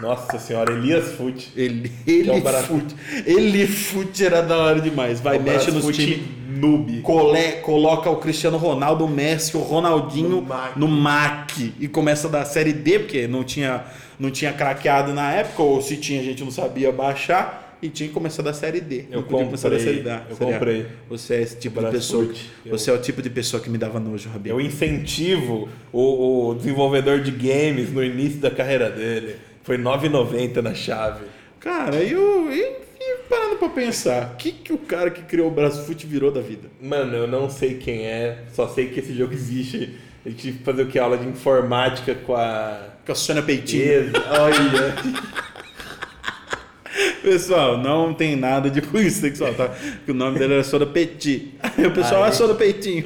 Nossa senhora, Elias Foot. Ele, é o ele. Ele fute era da hora demais. Vai, O mexe nos times. noob. Cole, coloca o Cristiano Ronaldo, o Messi, o Ronaldinho No MAC. no MAC e começa da série D, porque não tinha, não tinha craqueado na época, ou se tinha a gente não sabia baixar, e tinha que começar da série D. Eu podia começar da comprei, série D. eu série comprei. Você é esse tipo de pessoa. Eu- Você é o tipo de pessoa que me dava nojo, Rabi. Eu incentivo o, o desenvolvedor de games no início da carreira dele. Foi 9,90 na chave. Cara, e, o- e, e parando pra pensar, o que, que o cara que criou o Brasfoot virou da vida? Mano, eu não sei quem é, só sei que esse jogo existe. Eu tive que fazer o que? Aula de informática com a. Com a Sônia Peitinho. Olha. [laughs] Pessoal, não tem nada de cunho sexual, tá? Que o nome dele era Soda Petit. Aí o pessoal, ah, Soda Peitinho.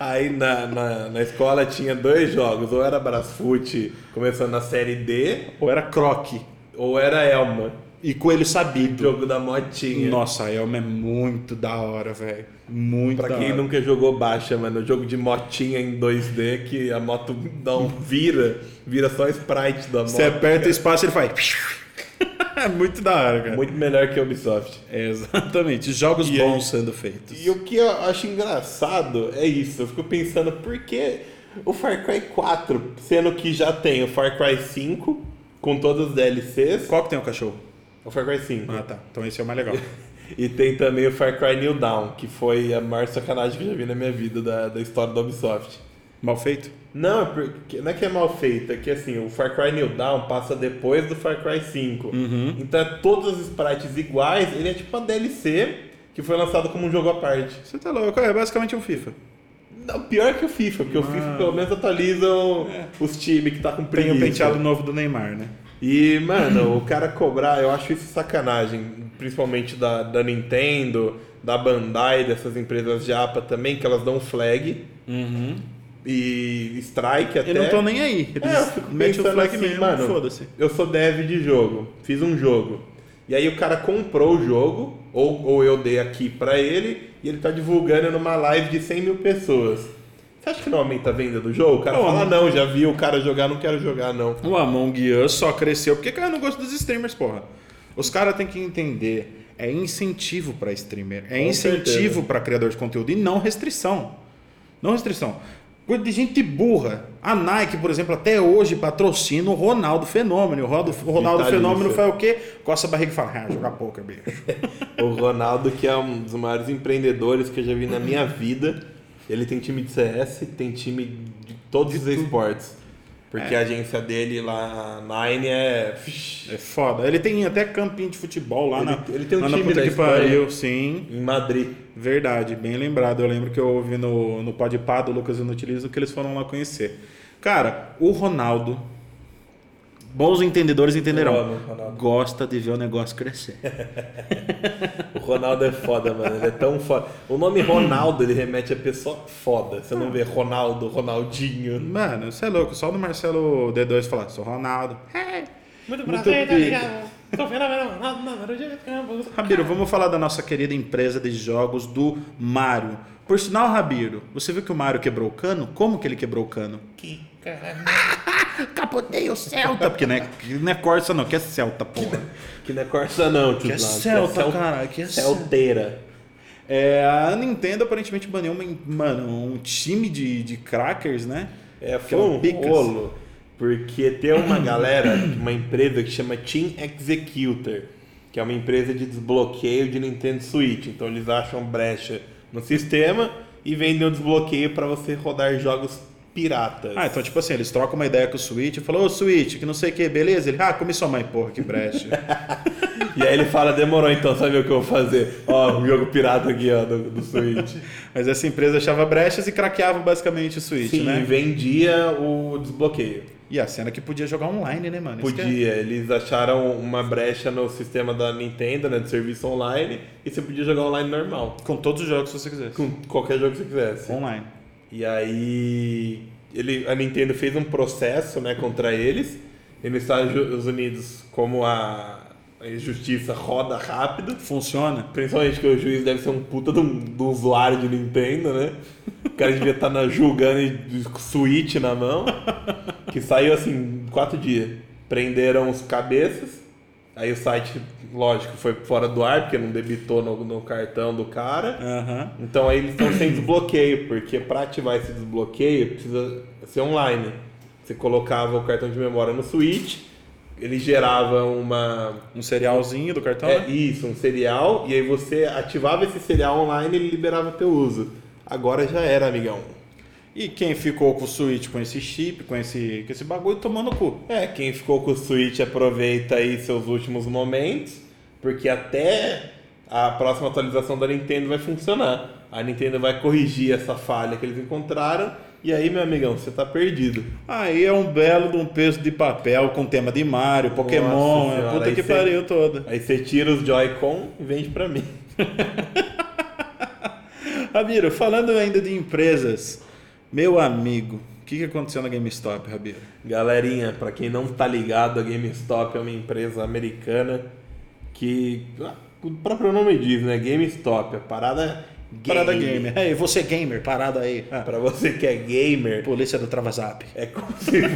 Aí na, na, na escola tinha dois jogos, ou era Brasfoot começando na série D, Ou era Croque. ou era Elma, E Coelho Sabido. jogo da motinha. Nossa, a Elma é muito da hora, velho. Muito Pra da quem hora. nunca jogou baixa, mano, jogo de motinha em 2D que a moto dá um vira, vira só sprite da moto. Você aperta o espaço e ele faz. É muito da hora, cara. Muito melhor que a Ubisoft. É, exatamente. Jogos E bons aí- sendo feitos. E o que eu acho engraçado é isso. Eu fico pensando por que o Far Cry 4, sendo que já tem o Far Cry 5 com todos os DLCs, Qual que tem o cachorro? o Far Cry 5. Ah, tá. Então esse é o mais legal. [laughs] E tem também o Far Cry New Dawn, que foi a maior sacanagem que eu já vi na minha vida da, da história da Ubisoft. Mal feito? Não, é porque- não é que é mal feito, é que assim, o Far Cry New Dawn passa depois do Far Cry 5. Então é todos os sprites iguais, ele é tipo uma DLC que foi lançado como um jogo à parte. Você tá louco? É basicamente um FIFA. Não, pior que o FIFA, porque o FIFA pelo menos atualizam os times que tá com Ah. Tem preguiça. o penteado novo do Neymar, né? E, mano, o cara cobrar, eu acho isso sacanagem. Principalmente da, da Nintendo, da Bandai, dessas empresas japa também, que elas dão flag e strike até. E não estão nem aí. Eles É, eu fico metem o flag assim, mesmo, mano, foda-se. eu sou dev de jogo, fiz um jogo. E aí o cara comprou o jogo, ou, ou eu dei aqui pra ele, e ele tá divulgando numa live de 100 mil pessoas. Você acha que não aumenta a venda do jogo? O cara Não, fala, não. não, já vi o cara jogar, não quero jogar, não. O Among Us só cresceu porque cara não gosta dos streamers, porra. Os caras têm que entender, é incentivo pra streamer, é Com incentivo pra criador de conteúdo e não restrição. Não restrição. Coisa de gente burra. A Nike, por exemplo, até hoje patrocina o Ronaldo Fenômeno. O Ronaldo, o Ronaldo. Fenômeno faz o quê? Coça a barriga e fala, ah, jogar poker, bicho. [laughs] O Ronaldo, que é um dos maiores empreendedores que eu já vi na minha vida, ele tem time de CS, tem time de todos os esportes. Porque a agência dele lá, Nine, é. É foda. Ele tem até campinho de futebol lá Ele- na, ele tem um lá na time puta da que pariu, sim. em Madrid. Verdade, bem lembrado. Eu lembro que eu ouvi no, no Podpah do Lucas Inutilizo que eles foram lá conhecer. Cara, o Ronaldo, bons entendedores entenderão, Eu amo Ronaldo. gosta de ver o negócio crescer. [laughs] O Ronaldo é foda, mano. Ele é tão foda. O nome Ronaldo, ele remete a pessoa foda. Você não vê Ronaldo, Ronaldinho. Mano, você é louco, só do Marcelo D2 falar, sou Ronaldo. Muito prazer, tá ligado? Tô fenomenal. Ronaldo de. Rabiro, vamos falar da nossa querida empresa de jogos do Mario. Por sinal, Rabiro, você viu que o Mario quebrou o cano? Como que ele quebrou o cano? Que caralho. Capotei o Celta, porque não é, que não é Corsa não, que é Celta, porra. Que não é Corsa não, tio Que é. Celta, Cel- cara, que é Celteira. É, a Nintendo aparentemente baniu uma, mano, um time de, de crackers, né? É, Que foi um picas. rolo. Porque tem uma galera, uma empresa que chama Team Executor, que é uma empresa de desbloqueio de Nintendo Switch. Então eles acham brecha no sistema e vendem o desbloqueio para você rodar jogos piratas. Ah, então tipo assim, eles trocam uma ideia com o Switch e falam, ô Switch, que não sei o que, beleza? Ele, ah, come sua mãe, porra, que brecha. [laughs] E aí ele fala, demorou então, sabe o que eu vou fazer? Ó, um jogo pirata aqui, ó, do, do Switch. [laughs] Mas essa empresa achava brechas e craqueava basicamente o Switch, Sim, né? vendia o desbloqueio. E a cena que podia jogar online, né, mano? Que é- Podia, eles acharam uma brecha no sistema da Nintendo, né, de serviço online, e você podia jogar online normal, Com todos os jogos, se você quiser. com qualquer jogo que você quisesse. Online. E aí ele, a Nintendo fez um processo, né, contra eles. E nos Estados Unidos, como a, justiça roda rápido, Funciona. principalmente que o juiz deve ser um puta de um, de um usuário de Nintendo, né? O cara devia estar na, julgando e Switch na mão. Que saiu assim, quatro dias. Prenderam os cabeças. Aí o site, lógico, foi fora do ar, porque não debitou no, no cartão do cara. Aham. Então aí eles estão sem desbloqueio, porque para ativar esse desbloqueio precisa ser online. Você colocava o cartão de memória no Switch, ele gerava uma. Um cerealzinho do cartão, É né? isso, um serial, e aí você ativava esse serial online e ele liberava teu uso. Agora já era, amigão. E quem ficou com o Switch, com esse chip, com esse, com esse bagulho, tomou no cu. É, quem ficou com o Switch aproveita aí seus últimos momentos, porque até a próxima atualização da Nintendo vai funcionar. A Nintendo vai corrigir essa falha que eles encontraram, e aí, meu amigão, você tá perdido. Aí é um belo de um peso de papel com tema de Mario, Pokémon, Nossa é senhora, puta que cê- pariu toda. Aí você tira os Joy-Con e vende pra mim. [laughs] Rabiro, falando ainda de empresas, meu amigo, o que, que aconteceu na GameStop, Rabiro? Galerinha, pra quem não tá ligado, a GameStop é uma empresa americana que ah, o próprio nome diz, né? GameStop, a parada game. Parada gamer. Ei, você gamer, parada aí. Ah, Pra você que é gamer, polícia do Travazap. é como se fosse,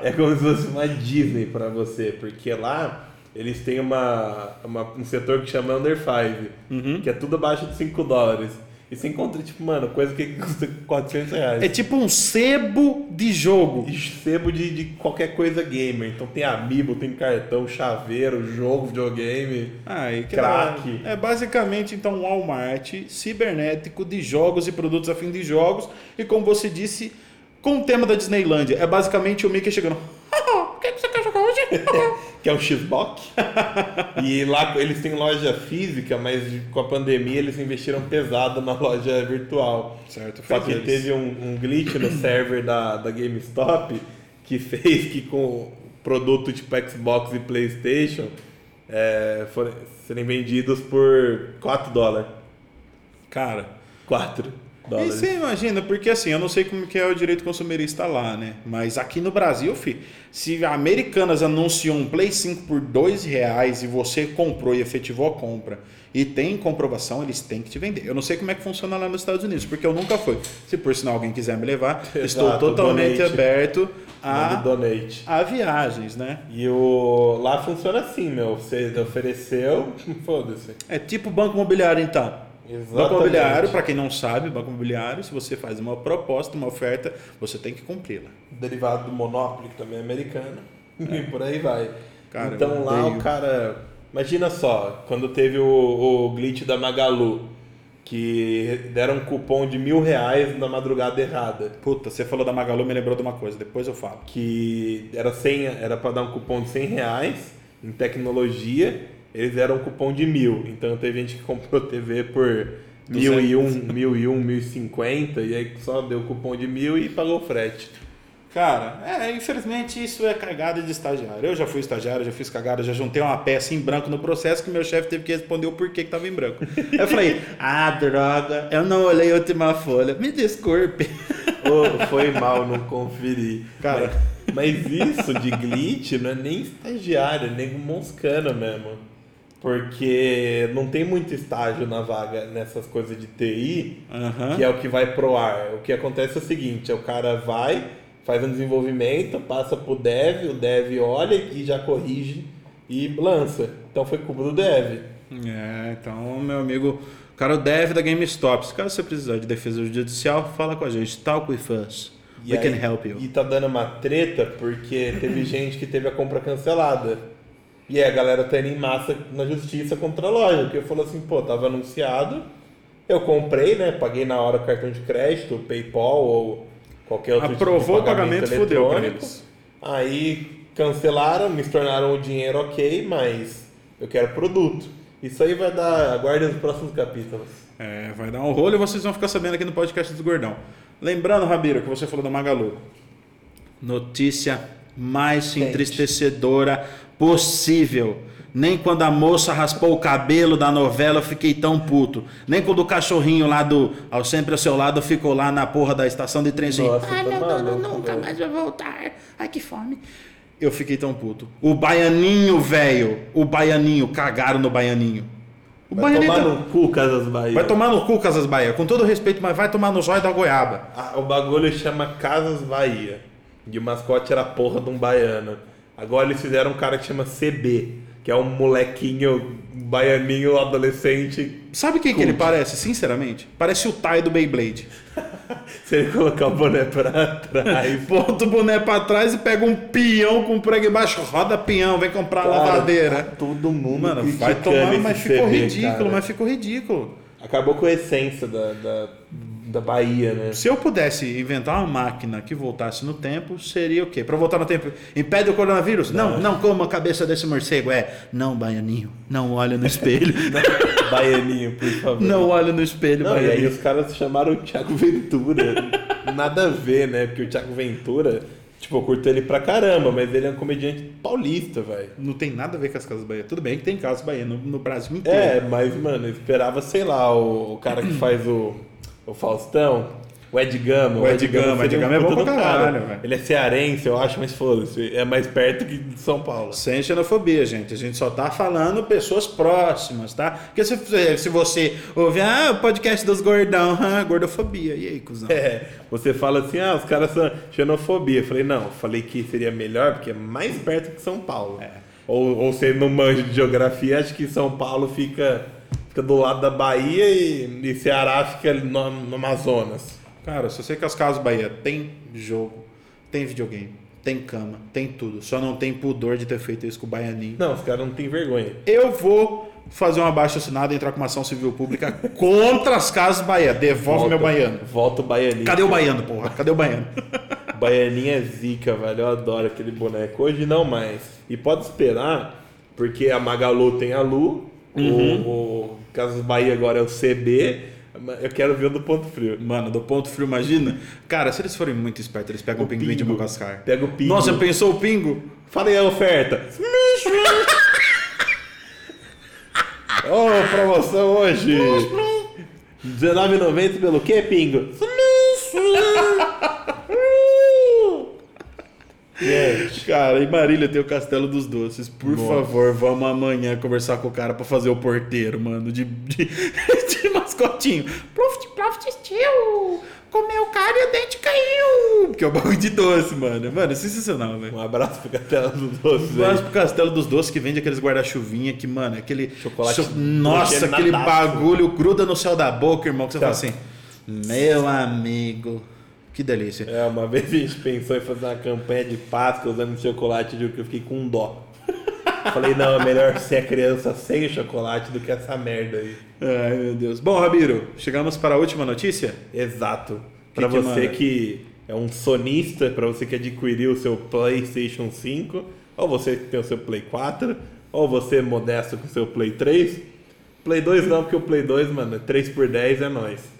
[laughs] é como se fosse uma Disney pra você, porque lá eles têm uma, uma- um setor que chama Under 5, que é tudo abaixo de 5 dólares. E você encontra, tipo, mano, coisa que custa 400 reais. É tipo um sebo de jogo. E sebo de, de qualquer coisa gamer. Então tem amiibo, tem cartão, chaveiro, jogo, videogame. Aí, que Crack. É basicamente então um Walmart cibernético de jogos e produtos a fim de jogos. E como você disse, com o tema da Disneylândia. É basicamente o Mickey chegando. [laughs] O que que você quer jogar hoje? [laughs] Que é o Xbox. [laughs] e lá eles têm loja física, mas com a pandemia eles investiram pesado na loja virtual. certo, Só que eles. teve um, um glitch no server da, da GameStop que fez que com produto tipo Xbox e Playstation é, forem, serem vendidos por 4 dólares. Cara, 4. E dólares. você imagina, porque assim, eu não sei como que é o direito consumerista lá, né? Mas aqui no Brasil, fi, se a Americanas anunciou um Play 5 por dois reais e você comprou e efetivou a compra e tem comprovação, eles têm que te vender. Eu não sei como é que funciona lá nos Estados Unidos, porque eu nunca fui. Se por sinal alguém quiser me levar, [laughs] estou Exato, totalmente donate. aberto a, donate. a viagens, né? E o... lá funciona assim, meu. Você ofereceu, [laughs] foda-se. É tipo banco imobiliário, então. Banco Exatamente. imobiliário, para quem não sabe, banco imobiliário, se você faz uma proposta, uma oferta, você tem que cumpri-la. Derivado do Monopoly, que também é americano. [laughs] E por aí vai. Cara, então lá odeio. o cara. Imagina só, quando teve o, o glitch da Magalu, que deram um cupom de mil reais na madrugada errada. Puta, você falou da Magalu, me lembrou de uma coisa, depois eu falo. Que era 100, era para dar um cupom de 100 reais em tecnologia, eles deram um cupom de mil. Então teve gente que comprou TV por mil e um, mil e um, mil e cinquenta, e aí só deu cupom de mil e pagou o frete. Cara, é, infelizmente isso é cagada de estagiário. Eu já fui estagiário, já fiz cagada, já juntei uma peça em branco no processo que meu chefe teve que responder o porquê que tava em branco. [laughs] eu falei, ah, droga, eu não olhei a última folha. Me desculpe. Ô, foi mal, não conferi. Cara. Mas, mas isso de glitch não é nem estagiário, é nego moscando mesmo. Porque não tem muito estágio na vaga nessas coisas de TI, Aham. que é o que vai pro ar. O que acontece é o seguinte, o cara vai, faz um desenvolvimento, passa pro dev, o dev olha e já corrige e lança. Então foi culpa do dev. É, então, meu amigo, cara, o dev da GameStop, se caso você precisar de defesa judicial, fala com a gente. Talk with us. E We aí- can help you. E tá dando uma treta porque teve [laughs] gente que teve a compra cancelada. E aí a galera tá indo em massa na justiça contra a loja, porque falou assim, pô, tava anunciado, eu comprei, né? Paguei na hora cartão de crédito, PayPal ou qualquer outro Aprovou tipo de o pagamento, fudeu pra eles. Aí cancelaram, me tornaram o dinheiro ok, mas eu quero produto. Isso aí vai dar, aguarde os próximos capítulos. É, vai dar um rolo e vocês vão ficar sabendo aqui no podcast do Gordão. Lembrando, Rabiro, que você falou da Magalu. Notícia mais Quente. entristecedora possível. Nem quando a moça raspou o cabelo da novela eu fiquei tão puto. Nem quando o cachorrinho lá do Ao Sempre ao Seu Lado ficou lá na porra da estação de trem assim. Nossa, Ai, tá meu dono nunca velho." mais vai voltar. Ai, que fome. Eu fiquei tão puto. O baianinho, velho. O baianinho. Cagaram no baianinho. O Vai baianinho tomar tá- no cu, Casas Bahia. Vai tomar no cu, Casas Bahia. Com todo respeito, mas vai tomar no zóio da goiaba. Ah, o bagulho chama Casas Bahia. E o mascote era a porra de um baiano. Agora eles fizeram um cara que chama CB, que é um molequinho baianinho adolescente. Sabe quem que ele parece, sinceramente? Parece o Tai do Beyblade. [laughs] Se ele colocar o boné pra trás. Bota o boné pra trás e pega um peão com prego embaixo, roda peão, vem comprar Cara, lavadeira. tá todo mundo Mano, vai tomar, mas ficou CB, ridículo, cara. mas ficou ridículo. Acabou com a essência da, da, da Bahia, né? Se eu pudesse inventar uma máquina que voltasse no tempo, seria o quê? Pra voltar no tempo, impede o coronavírus? Não, não, coma a cabeça desse morcego. É, não, baianinho, não olha no espelho. [laughs] Baianinho, por favor. não olha no espelho, Não, e aí baianinho. os caras chamaram o Thiago Ventura. Nada a ver, né? Porque o Thiago Ventura, tipo, eu curto ele pra caramba, mas ele é um comediante paulista, velho. Não tem nada a ver com as casas Bahia. Tudo bem que tem casas Bahia no, no Brasil inteiro. É, mas, mano, eu esperava, sei lá, o, o cara que faz o, o Faustão, o Ed Gama. O Ed Gama, seria Ed Gama é bom pra caralho, velho. Ele é cearense, eu acho, mas foda-se. É mais perto que de São Paulo. Sem xenofobia, gente. A gente só tá falando pessoas próximas, tá? Porque se, se você ouvir, ah, o podcast dos gordão, ah, gordofobia. E aí, cuzão? É, você fala assim, ah, os caras são xenofobia. Eu falei, não, eu falei que seria melhor porque é mais perto que São Paulo. É. Ou, ou você não manja de geografia, acho que São Paulo fica, fica do lado da Bahia e, e Ceará fica no, no Amazonas. Cara, se você que as casas Bahia tem jogo, tem videogame, tem cama, tem tudo. Só não tem pudor de ter feito isso com o Baianinho. Não, os caras não têm vergonha. Eu vou fazer uma baixa assinada e entrar com uma ação civil pública contra as casas Bahia. Devolve meu baiano. Volta o baianinho. Cadê o baiano, porra? Cadê o baiano? [laughs] Baianinho é zica, velho. Eu adoro aquele boneco. Hoje não mais. E pode esperar, porque a Magalu tem a Lu, Uhum. o, o Casas Bahia agora é o CB. Eu quero ver o do Ponto Frio. Mano, do ponto frio, imagina. Cara, se eles forem muito espertos, eles pegam o, O pinguim de pingo. Madagascar. Pega o pingo. Nossa, pensou o pingo? Fala aí a oferta. Ô, promoção hoje. R$19,90 pelo quê, Pingo? [laughs] Gente, Cara, em Marília tem o Castelo dos Doces. Por Nossa. favor, vamos amanhã conversar com o cara pra fazer o porteiro, mano, de, de, [laughs] de mascotinho. Profit, profit, tio! Comeu cara e o dente caiu! Que é o bagulho de doce, mano. Mano, é sensacional, velho. um abraço pro Castelo dos Doces Vamos aí. pro Castelo dos Doces que vende aqueles guarda-chuvinha que, mano, é aquele. Chocolate Nossa, aquele bagulho gruda no céu da boca, irmão, que você Tá. fala assim. Meu amigo. Que delícia. É, uma vez a gente pensou em fazer uma campanha de Páscoa usando chocolate de que eu fiquei com dó. [laughs] Falei, não, é melhor ser a criança sem o chocolate do que essa merda aí. Ai, meu Deus. Bom, Rabiro, chegamos para a última notícia? Exato. Que você manda? que é um sonista, pra você que adquiriu o seu PlayStation 5, ou você que tem o seu Play 4, ou você é modesto com o seu Play 3. Play 2 não, porque o Play 2, mano, é 3 por 10 é nóis.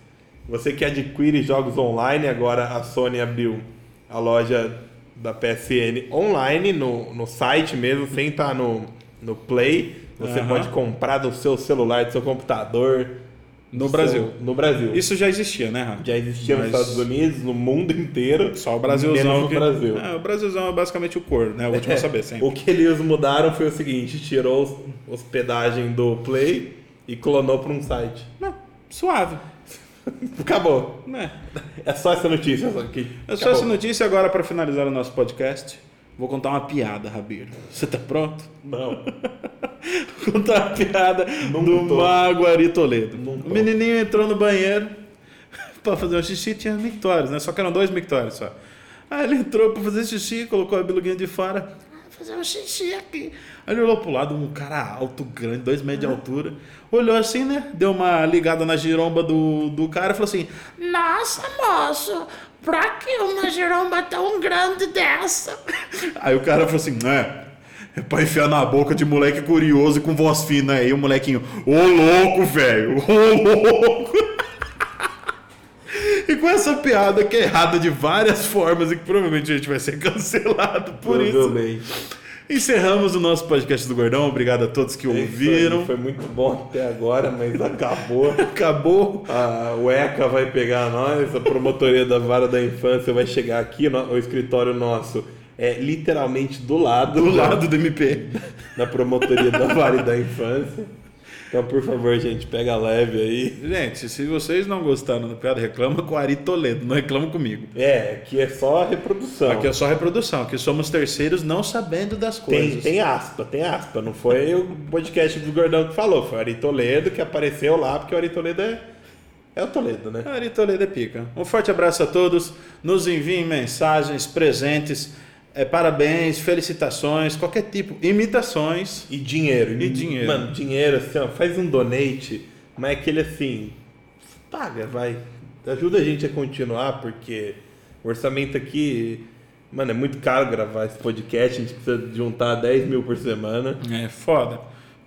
Você que adquire jogos online, agora a Sony abriu a loja da PSN online, no, no site mesmo, sem estar no, no Play. Você Aham. pode comprar do seu celular, do seu computador. No do Brasil. seu- no Brasil. Isso já existia, né, Rafa? Já existia nos Mas Estados Unidos, no mundo inteiro. Só o Brasilzão. Que- Brasil. É, o Brasilzão é basicamente o cor, né? O último a saber sempre. O que eles mudaram foi o seguinte: tirou os- hospedagem do Play e clonou para um site. Não, suave. [laughs] Acabou. Né? É só essa notícia. Só que É só acabou. essa notícia agora para finalizar o nosso podcast. Vou contar uma piada, Rabiro. Você tá pronto? Não. [laughs] Vou contar uma piada Não do tô. Mago Ari Toledo. O menininho entrou no banheiro [laughs] para fazer um xixi, tinha mictórios, né? Só que eram dois mictórios só. Aí ele entrou para fazer xixi, colocou a biluguinha de fora. "Ah, Vou fazer um xixi aqui. Aí ele olhou pro lado, um cara alto, grande, dois metros de altura. Olhou assim, né? Deu uma ligada na giromba do, do cara e falou assim: Nossa, moço, pra que uma giromba tão grande dessa? [laughs] Aí o cara falou assim, é, é pra enfiar na boca de moleque curioso e com voz fina aí, o molequinho, ô louco, velho, ô louco. [laughs] E com essa piada que é errada de várias formas e que provavelmente a gente vai ser cancelado por isso. Encerramos o nosso podcast do Gordão. Obrigado a todos que É isso aí, ouviram. Foi muito bom até agora, mas acabou. [laughs] Acabou. A UECA vai pegar nós, a promotoria da Vara da Infância vai chegar aqui, no- o escritório nosso é literalmente do lado, Do da- lado do MP. da promotoria da Vara da Infância. Então, por favor, gente, pega leve aí. Gente, se vocês não gostaram da piada, reclama com o Ari Toledo, não reclama comigo. É, aqui é só reprodução. Aqui é só reprodução, aqui somos terceiros não sabendo das Tem, coisas. tem aspa, tem aspa. Não foi o podcast do Gordão que falou, foi o Ari Toledo que apareceu lá, porque o Ari Toledo é, é o Toledo, né? Ari Toledo é pica. Um forte abraço a todos. Nos enviem mensagens, presentes, eh, parabéns, felicitações, qualquer tipo, imitações. E dinheiro. E dinheiro. Mano, dinheiro, assim, ó, faz um donate, mas é aquele assim, paga, vai. Ajuda a gente a continuar, porque o orçamento aqui, mano, é muito caro gravar esse podcast, a gente precisa juntar 10 mil por semana. É foda.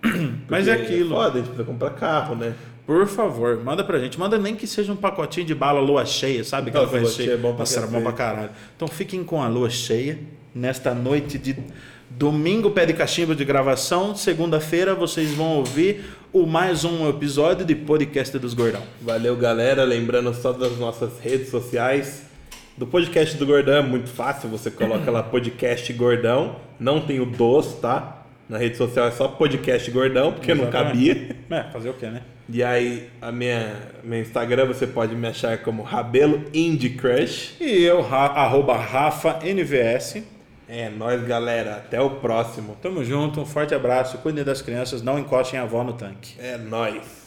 [clears throat] Mas é aquilo. Foda, a gente precisa comprar carro, né? Por favor, manda pra gente. Manda nem que seja um pacotinho de bala lua cheia, sabe? Aquela Nossa, coisa lua cheia. é bom pra Nossa, era bom pra caralho. Então fiquem com a lua cheia nesta noite de domingo, pé de cachimbo de gravação. Segunda-feira vocês vão ouvir o mais um episódio de podcast dos Gordão. Valeu, galera. Lembrando só das nossas redes sociais. Do podcast do Gordão é muito fácil. Você coloca lá podcast Gordão. Não tem o dos, tá? Na rede social é só podcast Gordão, porque não Exatamente. cabia. É, fazer o quê, né? E aí, a minha, meu Instagram você pode me achar como Rabelo Indie Crush. E eu, ra arroba Rafa NVS. É nóis, galera. Até o próximo. Tamo junto, um forte abraço. Cuidem das crianças, não encostem a avó no tanque. É nóis.